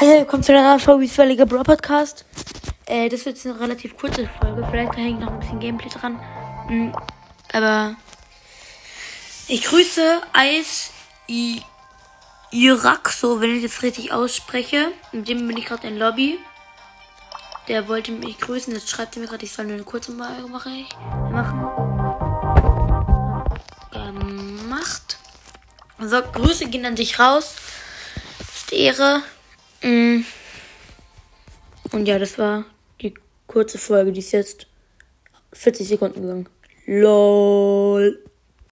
Hallo, willkommen zu einer Showbiz-Völlige Bro Podcast. Äh, das wird jetzt eine relativ kurze Folge. Vielleicht hängt noch ein bisschen Gameplay dran. Mhm, aber ich grüße Eis I Iraxo, wenn ich das richtig ausspreche. Mit dem bin ich gerade in Lobby. Der wollte mich grüßen. Jetzt schreibt er mir gerade, ich soll nur eine kurze Folge machen. Gemacht. So, Grüße gehen an dich raus. Ist Ehre. Mm. Und ja, das war die kurze Folge. Die ist jetzt 40 Sekunden gegangen. LOL.